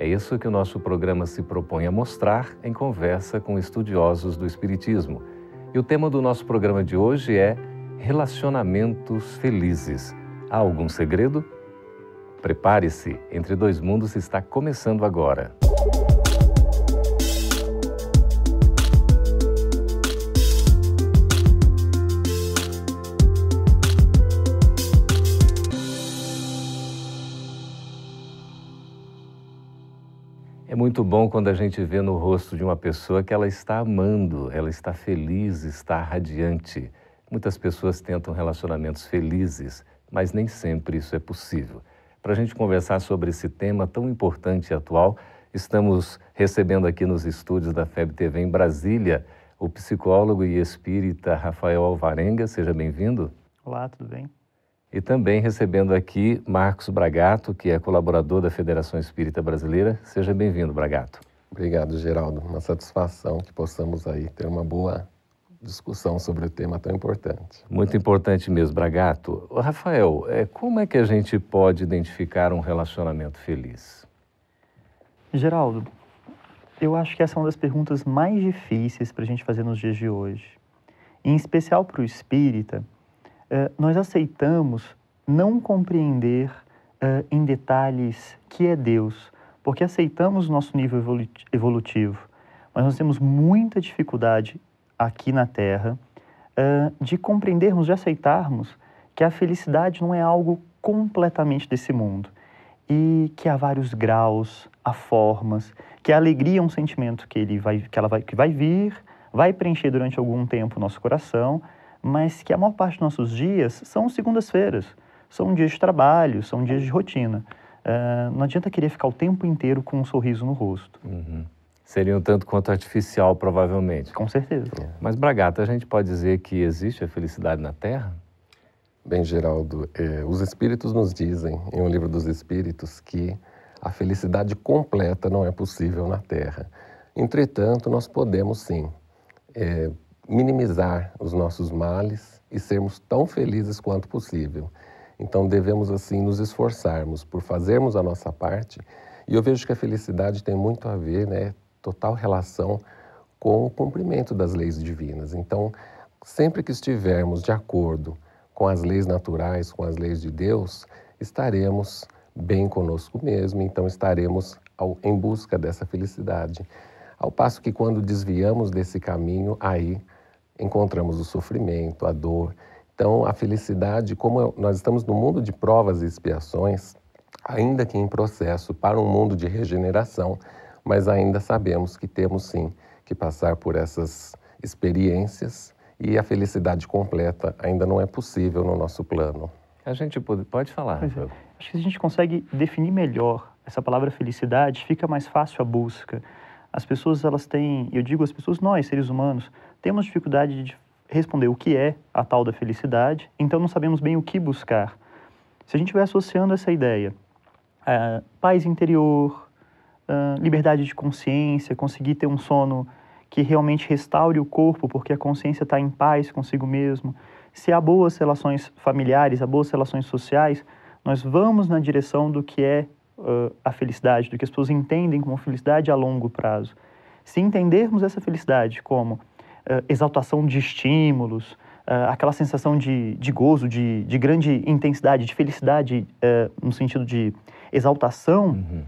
É isso que o nosso programa se propõe a mostrar em conversa com estudiosos do Espiritismo. E o tema do nosso programa de hoje é Relacionamentos Felizes. Há algum segredo? Prepare-se, Entre Dois Mundos está começando agora. Muito bom quando a gente vê no rosto de uma pessoa que ela está amando, ela está feliz, está radiante. Muitas pessoas tentam relacionamentos felizes, mas nem sempre isso é possível. Para a gente conversar sobre esse tema tão importante e atual, estamos recebendo aqui nos estúdios da FEB TV em Brasília o psicólogo e espírita Rafael Alvarenga. Seja bem-vindo. Olá, tudo bem? E também recebendo aqui Marcos Bragato, que é colaborador da Federação Espírita Brasileira. Seja bem-vindo, Bragato. Obrigado, Geraldo. Uma satisfação que possamos aí ter uma boa discussão sobre o tema tão importante. Muito importante mesmo, Bragato. Rafael, é, como é que a gente pode identificar um relacionamento feliz? Geraldo, eu acho que essa é uma das perguntas mais difíceis para a gente fazer nos dias de hoje. Em especial para o espírita, eh, nós aceitamos não compreender uh, em detalhes que é Deus, porque aceitamos nosso nível evolutivo, mas nós temos muita dificuldade aqui na Terra uh, de compreendermos, de aceitarmos que a felicidade não é algo completamente desse mundo e que há vários graus, há formas, que a alegria é um sentimento que ele vai, que ela vai, que vai vir, vai preencher durante algum tempo o nosso coração mas que a maior parte dos nossos dias são segundas-feiras, são dias de trabalho, são dias de rotina. Uh, não adianta querer ficar o tempo inteiro com um sorriso no rosto. Uhum. Seria um tanto quanto artificial, provavelmente. Com certeza. É. Mas, Bragata, a gente pode dizer que existe a felicidade na Terra? Bem, Geraldo, eh, os Espíritos nos dizem, em um livro dos Espíritos, que a felicidade completa não é possível na Terra. Entretanto, nós podemos sim eh, minimizar os nossos males e sermos tão felizes quanto possível. Então devemos assim nos esforçarmos por fazermos a nossa parte. E eu vejo que a felicidade tem muito a ver, né, total relação com o cumprimento das leis divinas. Então, sempre que estivermos de acordo com as leis naturais, com as leis de Deus, estaremos bem conosco mesmo, então estaremos ao, em busca dessa felicidade. Ao passo que quando desviamos desse caminho, aí encontramos o sofrimento, a dor. Então, a felicidade, como nós estamos no mundo de provas e expiações, ainda que em processo para um mundo de regeneração, mas ainda sabemos que temos sim que passar por essas experiências e a felicidade completa ainda não é possível no nosso plano. A gente pode, pode falar. É. Acho que se a gente consegue definir melhor essa palavra felicidade, fica mais fácil a busca. As pessoas, elas têm, eu digo as pessoas, nós, seres humanos, temos dificuldade de responder o que é a tal da felicidade, então não sabemos bem o que buscar. Se a gente estiver associando essa ideia a paz interior, liberdade de consciência, conseguir ter um sono que realmente restaure o corpo, porque a consciência está em paz consigo mesmo, se há boas relações familiares, há boas relações sociais, nós vamos na direção do que é uh, a felicidade, do que as pessoas entendem como felicidade a longo prazo. Se entendermos essa felicidade como uh, exaltação de estímulos, uh, aquela sensação de, de gozo, de, de grande intensidade, de felicidade uh, no sentido de exaltação, uhum.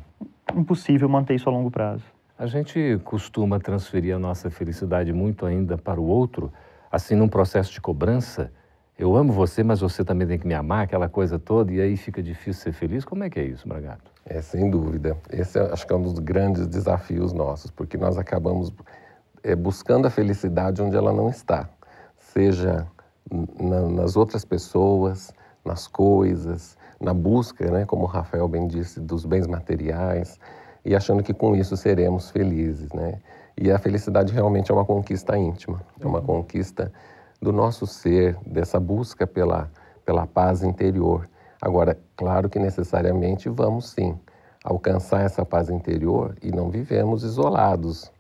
impossível manter isso a longo prazo. A gente costuma transferir a nossa felicidade muito ainda para o outro, assim num processo de cobrança. Eu amo você, mas você também tem que me amar, aquela coisa toda, e aí fica difícil ser feliz. Como é que é isso, Bragato? É, sem dúvida. Esse é, acho que é um dos grandes desafios nossos, porque nós acabamos é, buscando a felicidade onde ela não está, seja na, nas outras pessoas, nas coisas, na busca, né, como o Rafael bem disse, dos bens materiais e achando que com isso seremos felizes, né? E a felicidade realmente é uma conquista íntima, é uma conquista do nosso ser, dessa busca pela, pela paz interior. Agora, claro que necessariamente vamos sim alcançar essa paz interior e não vivemos isolados,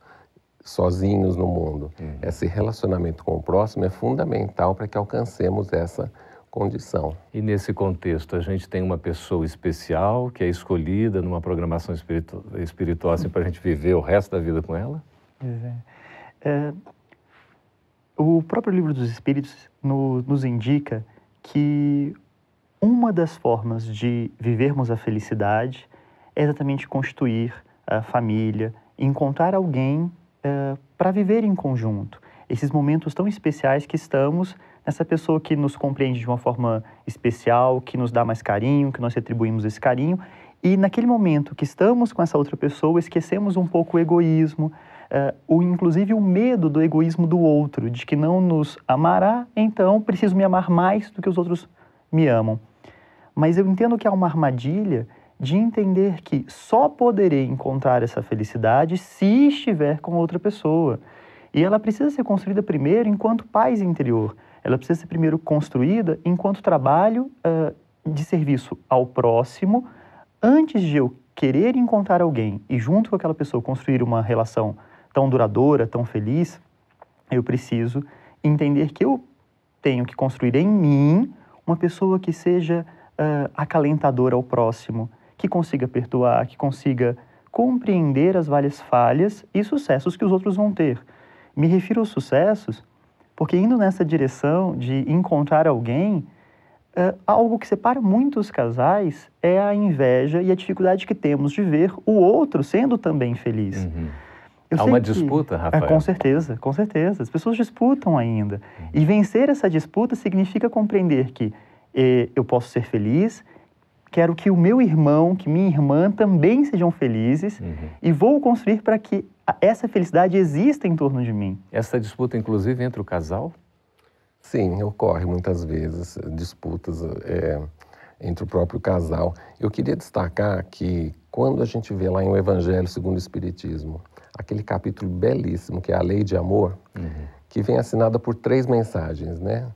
sozinhos no mundo. Uhum. Esse relacionamento com o próximo é fundamental para que alcancemos essa condição. E nesse contexto, a gente tem uma pessoa especial que é escolhida numa programação espiritu espiritual assim, para a gente viver o resto da vida com ela? É. É, o próprio livro dos Espíritos no, nos indica que uma das formas de vivermos a felicidade é exatamente constituir a família, encontrar alguém para viver em conjunto. Esses momentos tão especiais que estamos nessa pessoa que nos compreende de uma forma especial, que nos dá mais carinho, que nós retribuímos esse carinho. E naquele momento que estamos com essa outra pessoa, esquecemos um pouco o egoísmo, uh, o, inclusive o medo do egoísmo do outro, de que não nos amará, então preciso me amar mais do que os outros me amam. Mas eu entendo que há uma armadilha de entender que só poderei encontrar essa felicidade se estiver com outra pessoa. E ela precisa ser construída primeiro enquanto paz interior. Ela precisa ser primeiro construída enquanto trabalho uh, de serviço ao próximo, antes de eu querer encontrar alguém e junto com aquela pessoa construir uma relação tão duradoura, tão feliz, eu preciso entender que eu tenho que construir em mim uma pessoa que seja uh, acalentadora ao próximo, que consiga perdoar, que consiga compreender as várias falhas e sucessos que os outros vão ter. Me refiro aos sucessos porque, indo nessa direção de encontrar alguém, é, algo que separa muitos casais é a inveja e a dificuldade que temos de ver o outro sendo também feliz. Uhum. Há uma que, disputa, é, Rafael? É, com certeza, com certeza. As pessoas disputam ainda. Uhum. E vencer essa disputa significa compreender que eh, eu posso ser feliz quero que o meu irmão, que minha irmã também sejam felizes uhum. e vou construir para que essa felicidade exista em torno de mim. Essa disputa, inclusive, entre o casal? Sim, ocorre muitas vezes disputas é, entre o próprio casal. Eu queria destacar que quando a gente vê lá em O Evangelho segundo o Espiritismo, aquele capítulo belíssimo que é a Lei de Amor, uhum. que vem assinada por três mensagens, né?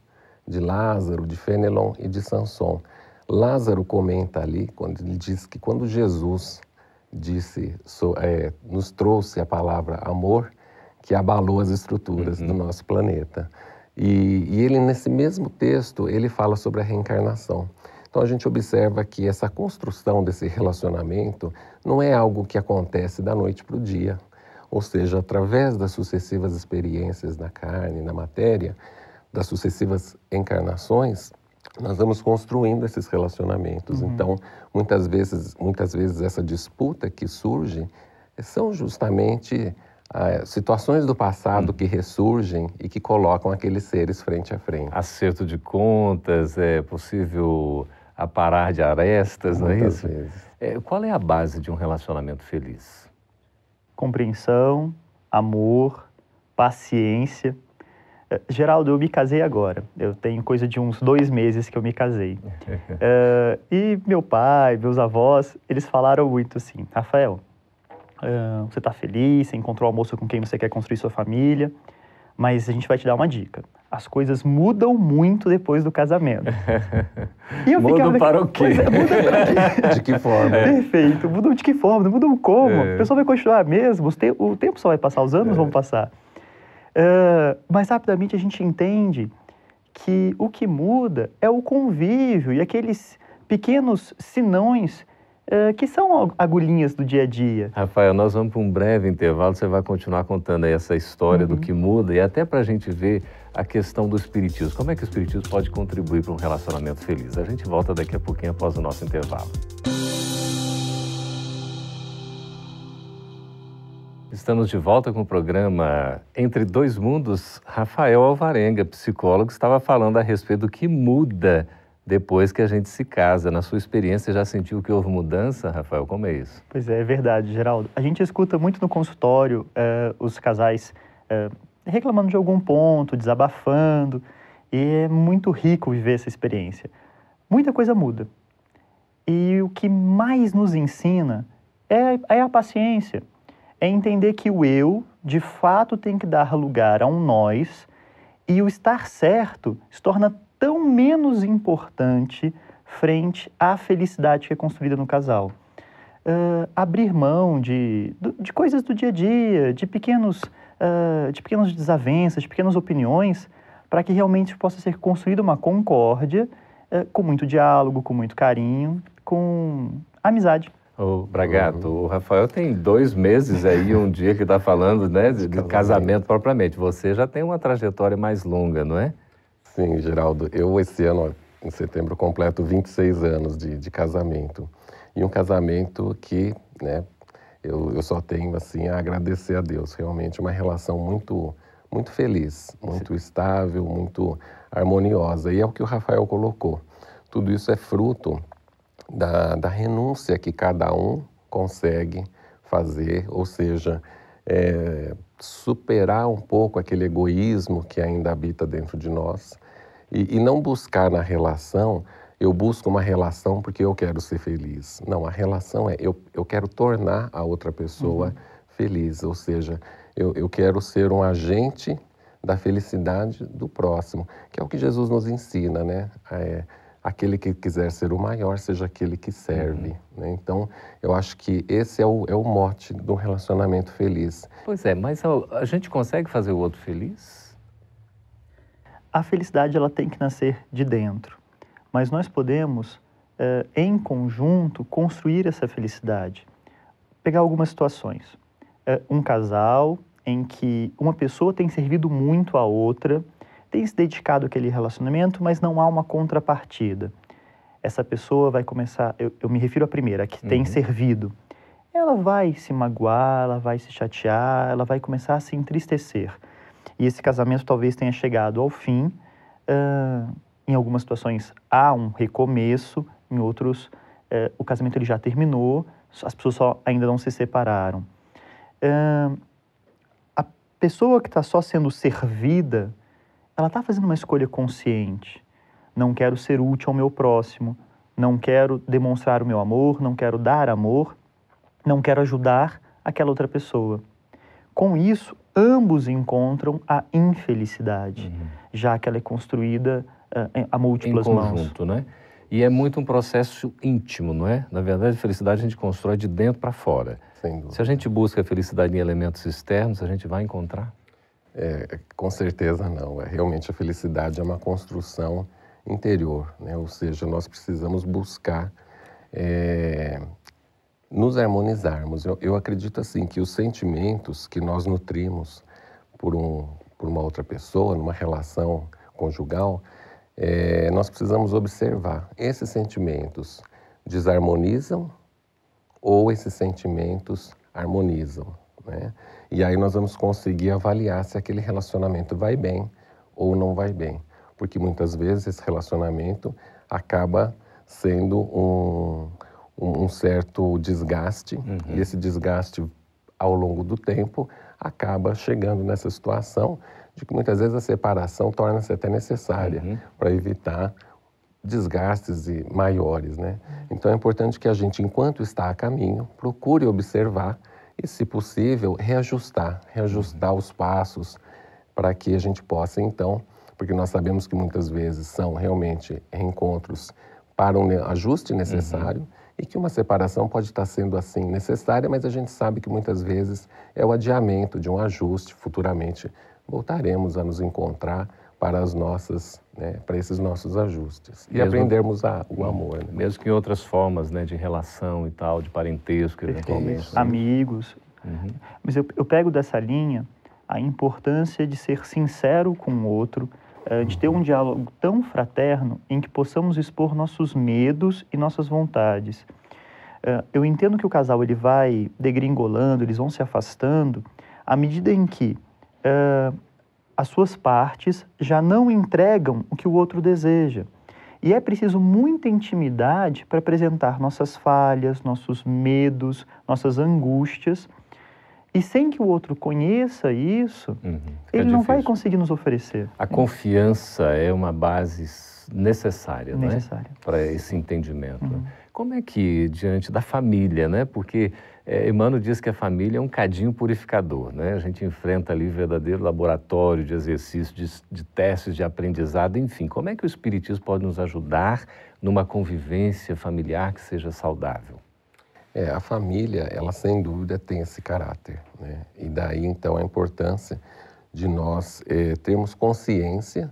De Lázaro, de Fenelon e de Sanson. Lázaro comenta ali, quando ele diz que quando Jesus disse, so, é, nos trouxe a palavra amor, que abalou as estruturas uhum. do nosso planeta. E, e, ele, nesse mesmo texto, ele fala sobre a reencarnação. Então a gente observa que essa construção desse relacionamento não é algo que acontece da noite para o dia. Ou seja, através das sucessivas experiências na carne, na matéria, das sucessivas encarnações, nós vamos construindo esses relacionamentos. Uhum. Então, muitas vezes, muitas vezes essa disputa que surge são justamente ah, situações do passado uhum. que ressurgem e que colocam aqueles seres frente a frente. Acerto de contas, é possível aparar de arestas, muitas não é isso? Vezes. É, qual é a base de um relacionamento feliz? Compreensão, amor, paciência Geraldo, eu me casei agora. Eu tenho coisa de uns dois meses que eu me casei. uh, e meu pai, meus avós, eles falaram muito assim: Rafael, uh, você está feliz, você encontrou a moça com quem você quer construir sua família, mas a gente vai te dar uma dica. As coisas mudam muito depois do casamento. mudam ficava, para o quê? É, muda para quê? de que forma? É. Perfeito. Mudam de que forma? Mudam como? É. O pessoal vai continuar mesmo? O tempo só vai passar, os anos é. vão passar. Uh, mas rapidamente a gente entende que o que muda é o convívio e aqueles pequenos sinões uh, que são agulhinhas do dia a dia. Rafael, nós vamos para um breve intervalo, você vai continuar contando aí essa história uhum. do que muda e até para a gente ver a questão do espiritismo. Como é que o espiritismo pode contribuir para um relacionamento feliz? A gente volta daqui a pouquinho após o nosso intervalo. Estamos de volta com o programa Entre Dois Mundos. Rafael Alvarenga, psicólogo, estava falando a respeito do que muda depois que a gente se casa. Na sua experiência, já sentiu que houve mudança, Rafael? Como é isso? Pois é, é verdade, Geraldo. A gente escuta muito no consultório uh, os casais uh, reclamando de algum ponto, desabafando, e é muito rico viver essa experiência. Muita coisa muda. E o que mais nos ensina é, é a paciência é entender que o eu de fato tem que dar lugar a um nós e o estar certo se torna tão menos importante frente à felicidade que é construída no casal. Uh, abrir mão de, de coisas do dia a dia, de pequenos, uh, de pequenas desavenças, de pequenas opiniões, para que realmente possa ser construída uma concórdia uh, com muito diálogo, com muito carinho, com amizade. O Bragato, uhum. o Rafael tem dois meses aí, um dia que está falando né, de, de casamento propriamente. Você já tem uma trajetória mais longa, não é? Sim, Geraldo. Eu, esse ano, em setembro, completo 26 anos de, de casamento. E um casamento que, né, eu, eu só tenho, assim, a agradecer a Deus. Realmente uma relação muito, muito feliz, muito Sim. estável, muito harmoniosa. E é o que o Rafael colocou. Tudo isso é fruto da, da renúncia que cada um consegue fazer, ou seja, é, superar um pouco aquele egoísmo que ainda habita dentro de nós e, e, não buscar na relação, eu busco uma relação porque eu quero ser feliz. Não, a relação é eu, eu quero tornar a outra pessoa uhum. feliz, ou seja, eu, eu quero ser um agente da felicidade do próximo, que é o que Jesus nos ensina, né? É, aquele que quiser ser o maior seja aquele que serve. Uhum. Né? Então, eu acho que esse é o, é o mote do relacionamento feliz. Pois é, mas a, a gente consegue fazer o outro feliz? A felicidade ela tem que nascer de dentro, mas nós podemos, eh, em conjunto, construir essa felicidade. Pegar algumas situações. Eh, um casal em que uma pessoa tem servido muito a outra tem se dedicado àquele relacionamento, mas não há uma contrapartida. Essa pessoa vai começar, eu, eu me refiro à primeira, que uhum. tem servido. Ela vai se magoar, ela vai se chatear, ela vai começar a se entristecer. E esse casamento talvez tenha chegado ao fim. Uh, em algumas situações há um recomeço, em outros uh, o casamento ele já terminou, as pessoas só ainda não se separaram. Uh, a pessoa que está só sendo servida, ela está fazendo uma escolha consciente. Não quero ser útil ao meu próximo, não quero demonstrar o meu amor, não quero dar amor, não quero ajudar aquela outra pessoa. Com isso, ambos encontram a infelicidade, uhum. já que ela é construída uh, a múltiplas em conjunto, mãos. né? E é muito um processo íntimo, não é? Na verdade, a felicidade a gente constrói de dentro para fora. Se a gente busca a felicidade em elementos externos, a gente vai encontrar? É, com certeza não. É, realmente a felicidade é uma construção interior, né? ou seja, nós precisamos buscar é, nos harmonizarmos. Eu, eu, acredito assim que os sentimentos que nós nutrimos por, um, por uma outra pessoa, numa relação conjugal, é, nós precisamos observar esses sentimentos desarmonizam ou esses sentimentos harmonizam. Né? E aí nós vamos conseguir avaliar se aquele relacionamento vai bem ou não vai bem. Porque muitas vezes esse relacionamento acaba sendo um, um, certo desgaste, uhum. e esse desgaste ao longo do tempo acaba chegando nessa situação de que muitas vezes a separação torna-se até necessária uhum. para evitar desgastes maiores, né? Então é importante que a gente, enquanto está a caminho, procure observar e, se possível, reajustar, reajustar uhum. os passos para que a gente possa, então, porque nós sabemos que muitas vezes são realmente reencontros para um ajuste necessário uhum. e que uma separação pode estar sendo assim necessária, mas a gente sabe que muitas vezes é o adiamento de um ajuste. Futuramente voltaremos a nos encontrar para as nossas, né, para esses nossos ajustes e aprendermos a, o amor. Né? Mesmo que em outras formas, né, de relação e tal, de parentesco, eventualmente. Né? Amigos. Uhum. Mas eu, eu pego dessa linha a importância de ser sincero com o outro, eh, de ter um diálogo tão fraterno em que possamos expor nossos medos e nossas vontades. Eh, eu entendo que o casal ele vai degringolando, eles vão se afastando à medida em que eh, as suas partes já não entregam o que o outro deseja. E é preciso muita intimidade para apresentar nossas falhas, nossos medos, nossas angústias. E sem que o outro conheça isso, uhum, ele não vai conseguir nos oferecer. A confiança é uma base necessária, necessária. Né? para esse entendimento. Uhum. Como é que, diante da família, né? Porque É, Emmanuel diz que a família é um cadinho purificador, né? A gente enfrenta ali verdadeiro laboratório de exercício, de, de testes de aprendizado, enfim. Como é que o Espiritismo pode nos ajudar numa convivência familiar que seja saudável? É, a família, ela sem dúvida tem esse caráter, né? E daí então a importância de nós é, termos consciência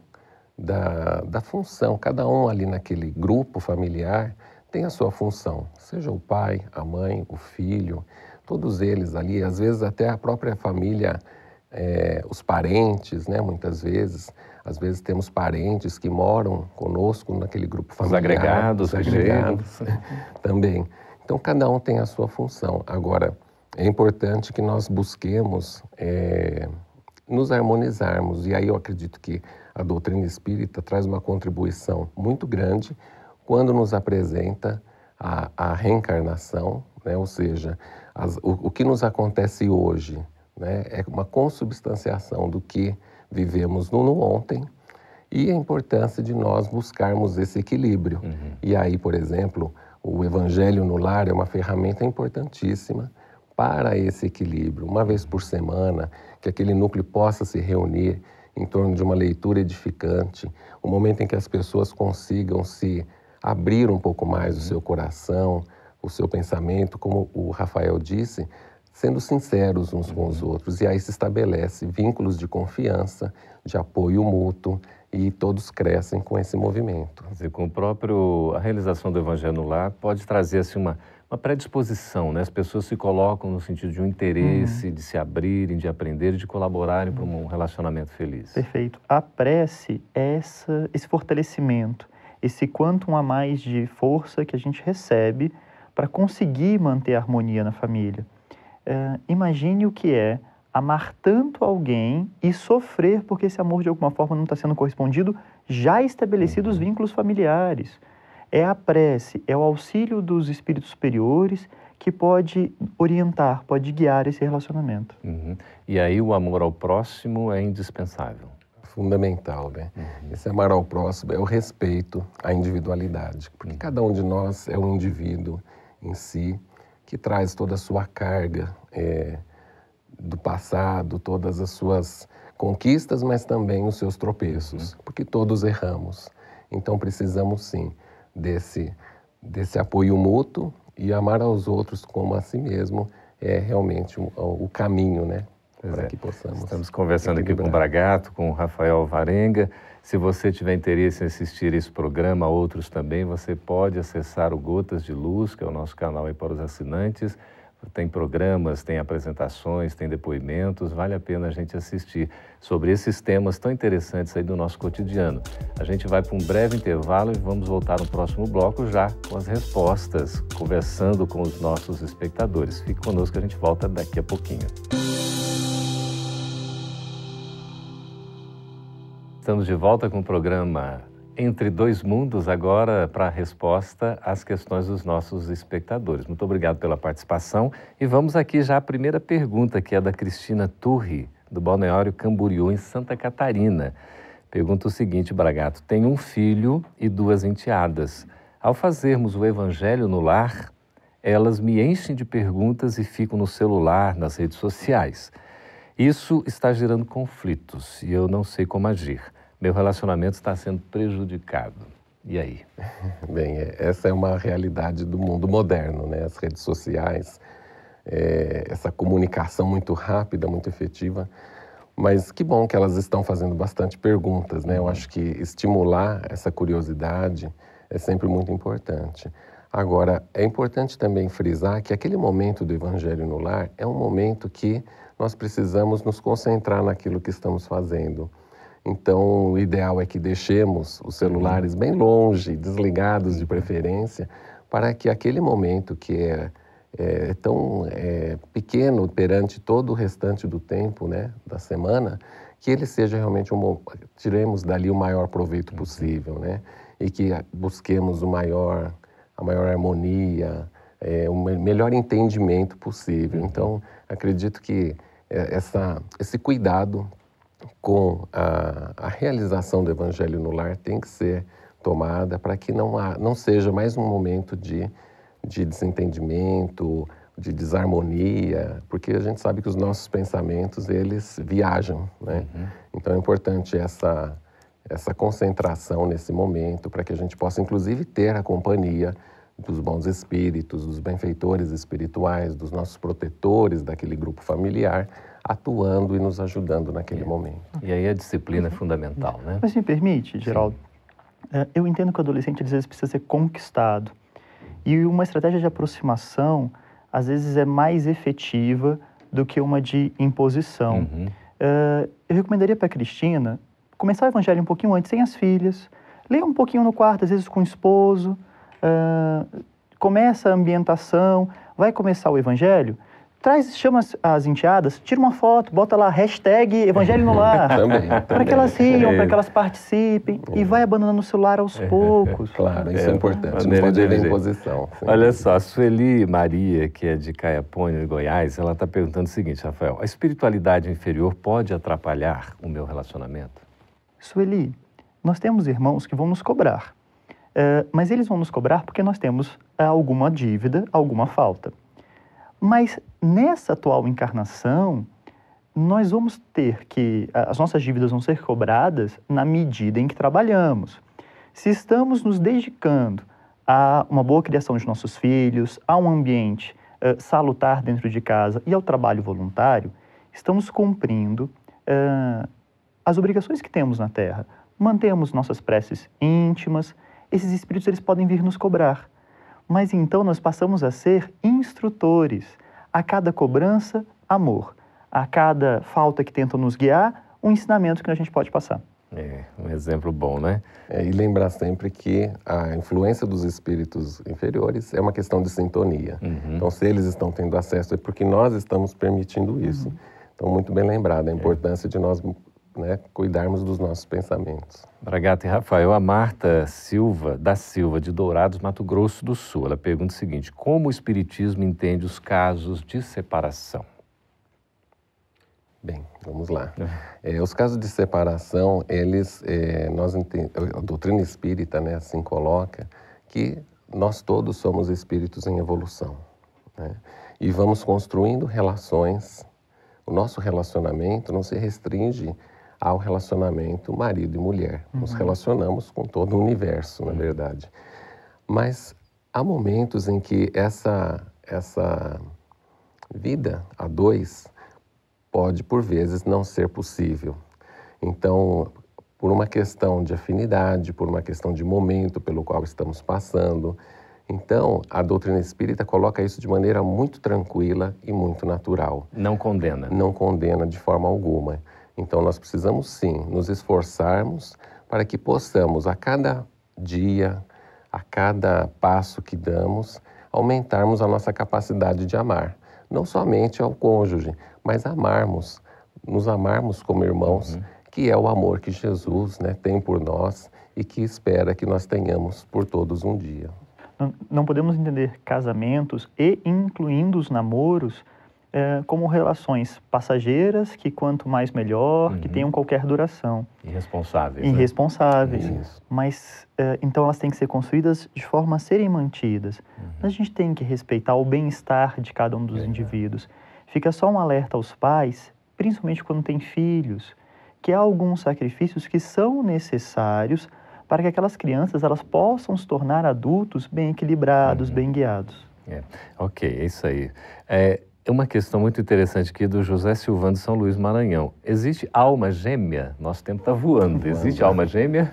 da, da função, cada um ali naquele grupo familiar tem a sua função, seja o pai, a mãe, o filho, todos eles ali, às vezes até a própria família, é, os parentes, né, muitas vezes, às vezes temos parentes que moram conosco naquele grupo familiar. Os agregados, os agregados também. Então, cada um tem a sua função. Agora, é importante que nós busquemos é, nos harmonizarmos, e aí eu acredito que a doutrina espírita traz uma contribuição muito grande quando nos apresenta a, a reencarnação, né? ou seja, as, o, o, que nos acontece hoje né? é uma consubstanciação do que vivemos no, no, ontem e a importância de nós buscarmos esse equilíbrio. Uhum. E aí, por exemplo, o Evangelho no Lar é uma ferramenta importantíssima para esse equilíbrio. Uma vez por semana, que aquele núcleo possa se reunir em torno de uma leitura edificante, um momento em que as pessoas consigam se abrir um pouco mais o seu coração, o seu pensamento, como o Rafael disse, sendo sinceros uns com os outros. E aí se estabelece vínculos de confiança, de apoio mútuo e todos crescem com esse movimento. Dizer, com o próprio a realização do Evangelho no Lar pode trazer assim uma uma predisposição, né? As pessoas se colocam no sentido de um interesse, uhum. de se abrirem, de aprender, de colaborarem para um relacionamento feliz. Perfeito. A prece é essa, esse fortalecimento esse quantum a mais de força que a gente recebe para conseguir manter a harmonia na família. É, imagine o que é amar tanto alguém e sofrer porque esse amor de alguma forma não está sendo correspondido, já estabelecidos vínculos familiares. É a prece, é o auxílio dos espíritos superiores que pode orientar, pode guiar esse relacionamento. Uhum. E aí o amor ao próximo é indispensável fundamental, né? Uhum. Esse amar ao próximo é o respeito à individualidade, porque cada um de nós é um indivíduo em si que traz toda a sua carga é, do passado, todas as suas conquistas, mas também os seus tropeços, uhum. porque todos erramos. Então precisamos sim desse desse apoio mútuo e amar aos outros como a si mesmo é realmente o, o caminho, né? Para é. que possamos. Estamos conversando aqui com o Bragato, com o Rafael Varenga. Se você tiver interesse em assistir esse programa, outros também, você pode acessar o Gotas de Luz, que é o nosso canal aí para os assinantes. Tem programas, tem apresentações, tem depoimentos, vale a pena a gente assistir sobre esses temas tão interessantes aí do nosso cotidiano. A gente vai para um breve intervalo e vamos voltar no próximo bloco já com as respostas, conversando com os nossos espectadores. Fique conosco, a gente volta daqui a pouquinho. Estamos de volta com o programa Entre Dois Mundos, agora para a resposta às questões dos nossos espectadores. Muito obrigado pela participação e vamos aqui já à primeira pergunta, que é da Cristina Turri, do Balneário Camboriú, em Santa Catarina. Pergunta o seguinte, Bragato: tenho um filho e duas enteadas. Ao fazermos o evangelho no lar, elas me enchem de perguntas e ficam no celular, nas redes sociais. Isso está gerando conflitos e eu não sei como agir. Meu relacionamento está sendo prejudicado. E aí? Bem, é, essa é uma realidade do mundo moderno, né? As redes sociais, é, essa comunicação muito rápida, muito efetiva. Mas que bom que elas estão fazendo bastante perguntas, né? Eu acho que estimular essa curiosidade é sempre muito importante. Agora, é importante também frisar que aquele momento do Evangelho no Lar é um momento que nós precisamos nos concentrar naquilo que estamos fazendo. Então, o ideal é que deixemos os celulares bem longe, desligados de preferência, para que aquele momento que é, é tão é, pequeno perante todo o restante do tempo, né, da semana, que ele seja realmente um tiremos dali o maior proveito possível, né, e que busquemos o maior a maior harmonia, é, o melhor entendimento possível. Então, acredito que essa, esse cuidado com a, a, realização do Evangelho no lar tem que ser tomada para que não, há, não seja mais um momento de, de desentendimento de desarmonia, porque a gente sabe que os nossos pensamentos eles viajam, né? Uhum. Então é importante essa essa concentração nesse momento para que a gente possa inclusive ter a companhia dos bons espíritos, dos benfeitores espirituais, dos nossos protetores daquele grupo familiar, atuando e nos ajudando naquele é. momento. E aí a disciplina é fundamental, né? Mas me permite, Geraldo, Sim. É, eu entendo que o adolescente às vezes precisa ser conquistado. E uma estratégia de aproximação, às vezes, é mais efetiva do que uma de imposição. Uhum. Uh, eu recomendaria para a Cristina começar o evangelho um pouquinho antes, sem as filhas, ler um pouquinho no quarto, às vezes com o esposo, uh, começa a ambientação, vai começar o evangelho, traz, chama as, as enteadas, tira uma foto, bota lá, hashtag Evangelho no Lar. Para que elas riam, para que elas participem é. e vai abandonando o celular aos é. poucos. Claro, isso é, é importante, não pode haver imposição. Olha só, a Sueli Maria, que é de Caiapônia, Goiás, ela está perguntando o seguinte, Rafael, a espiritualidade inferior pode atrapalhar o meu relacionamento? Sueli, nós temos irmãos que vão nos cobrar, uh, mas eles vão nos cobrar porque nós temos alguma dívida, alguma falta. Mas nessa atual encarnação, nós vamos ter que, as nossas dívidas vão ser cobradas na medida em que trabalhamos. Se estamos nos dedicando a uma boa criação de nossos filhos, a um ambiente uh, salutar dentro de casa e ao trabalho voluntário, estamos cumprindo uh, as obrigações que temos na Terra. Mantemos nossas preces íntimas, esses espíritos eles podem vir nos cobrar. Mas então nós passamos a ser instrutores. A cada cobrança, amor. A cada falta que tentam nos guiar, um ensinamento que a gente pode passar. É, um exemplo bom, né? É, e lembrar sempre que a influência dos espíritos inferiores é uma questão de sintonia. Uhum. Então, se eles estão tendo acesso, é porque nós estamos permitindo isso. Uhum. Então, muito bem lembrado a importância é. de nós né, cuidarmos dos nossos pensamentos. Bragata e Rafael, a Marta Silva, da Silva, de Dourados, Mato Grosso do Sul, ela pergunta o seguinte: como o Espiritismo entende os casos de separação? Bem, vamos lá. É, é os casos de separação, eles, é, nós a doutrina espírita, né, assim coloca que nós todos somos espíritos em evolução, né? e vamos construindo relações. O nosso relacionamento não se restringe ao relacionamento marido e mulher. Uhum. Nos relacionamos com todo o universo, na verdade. Mas há momentos em que essa, essa vida a dois pode, por vezes, não ser possível. Então, por uma questão de afinidade, por uma questão de momento pelo qual estamos passando. Então, a doutrina espírita coloca isso de maneira muito tranquila e muito natural. Não condena. Não condena de forma alguma. Então, nós precisamos sim nos esforçarmos para que possamos, a cada dia, a cada passo que damos, aumentarmos a nossa capacidade de amar. Não somente ao cônjuge, mas amarmos, nos amarmos como irmãos, uhum. que é o amor que Jesus né, tem por nós e que espera que nós tenhamos por todos um dia. Não, não podemos entender casamentos e incluindo os namoros é, como relações passageiras, que quanto mais melhor, uhum. que tenham qualquer duração. Irresponsáveis. Irresponsáveis. Né? Mas, é, então, elas têm que ser construídas de forma a serem mantidas. Uhum. A gente tem que respeitar o bem-estar de cada um dos é. indivíduos. Fica só um alerta aos pais, principalmente quando tem filhos, que há alguns sacrifícios que são necessários para que aquelas crianças elas possam se tornar adultos bem equilibrados, uhum. bem guiados. É. Ok, é isso aí. É, é uma questão muito interessante aqui do José Silvano de São Luís Maranhão. Existe alma gêmea? Nosso tempo está voando. Existe alma gêmea?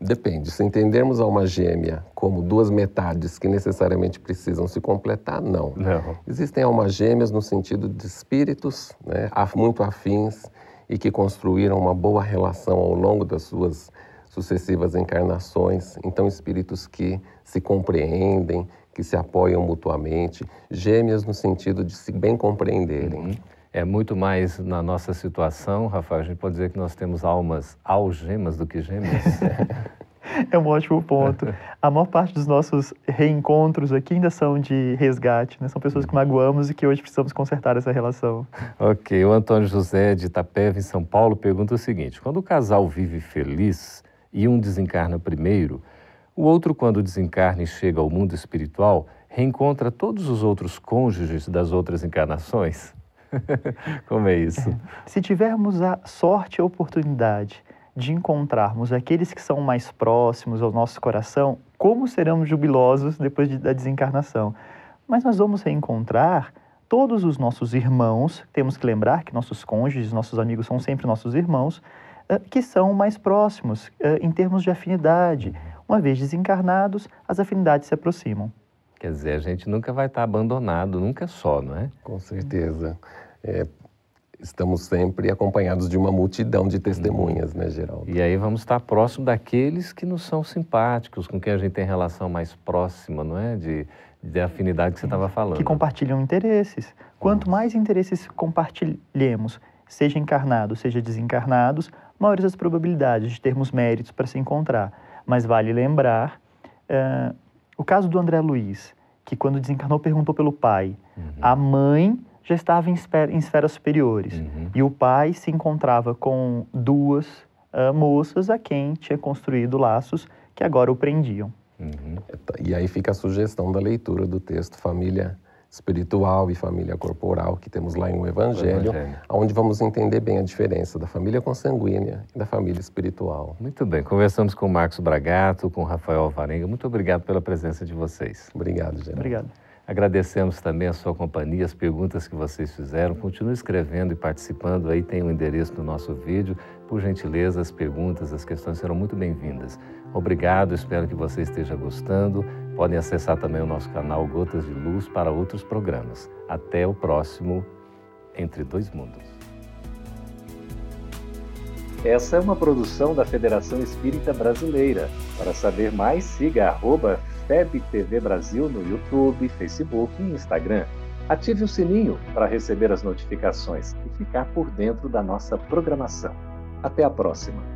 Depende. Se entendermos alma gêmea como duas metades que necessariamente precisam se completar, não. não. Existem almas gêmeas no sentido de espíritos né, muito afins e que construíram uma boa relação ao longo das suas sucessivas encarnações. Então, espíritos que se compreendem, que se apoiam mutuamente, gêmeas no sentido de se bem compreenderem. Uhum. É muito mais na nossa situação, Rafael, a gente pode dizer que nós temos almas algemas do que gêmeas. É um ótimo ponto. A maior parte dos nossos reencontros aqui ainda são de resgate, né? São pessoas que magoamos e que hoje precisamos consertar essa relação. Ok. O Antônio José de Itapeva, em São Paulo, pergunta o seguinte: quando o casal vive feliz e um desencarna primeiro, o outro, quando desencarna e chega ao mundo espiritual, reencontra todos os outros cônjuges das outras encarnações? Como é isso? É. Se tivermos a sorte e a oportunidade de encontrarmos aqueles que são mais próximos ao nosso coração, como seremos jubilosos depois de, da desencarnação? Mas nós vamos reencontrar todos os nossos irmãos, temos que lembrar que nossos cônjuges, nossos amigos são sempre nossos irmãos, eh, que são mais próximos eh, em termos de afinidade. Uma vez desencarnados, as afinidades se aproximam. Quer dizer, a gente nunca vai estar abandonado, nunca só, não é? Com certeza. É, estamos sempre acompanhados de uma multidão de testemunhas, né, Geraldo? E aí vamos estar próximo daqueles que nos são simpáticos, com quem a gente tem relação mais próxima, não é? De, de afinidade que você estava falando. Que compartilham interesses. Quanto mais interesses compartilhemos, seja encarnados, seja desencarnados, maiores as probabilidades de termos méritos para se encontrar. Mas vale lembrar uh, o caso do André Luiz, que quando desencarnou perguntou pelo pai. Uhum. A mãe já estava em, esfer em esferas superiores uhum. e o pai se encontrava com duas uh, moças a quem tinha construído laços que agora o prendiam. Uhum. E aí fica a sugestão da leitura do texto Família espiritual e família corporal que temos lá em um Evangelho, Evangelho, onde vamos entender bem a diferença da família consanguínea e da família espiritual. Muito bem, conversamos com o Marcos Bragato, com o Rafael Alvarenga. Muito obrigado pela presença de vocês. Obrigado, Geraldo. Obrigado. Agradecemos também a sua companhia, as perguntas que vocês fizeram. Continue escrevendo e participando. Aí tem o endereço do nosso vídeo. Por gentileza, as perguntas, as questões serão muito bem-vindas. Obrigado, espero que você esteja gostando. Podem acessar também o nosso canal Gotas de Luz para outros programas. Até o próximo Entre Dois Mundos. Essa é uma produção da Federação Espírita Brasileira. Para saber mais, siga arroba FEB TV Brasil no YouTube, Facebook e Instagram. Ative o sininho para receber as notificações e ficar por dentro da nossa programação. Até a próxima!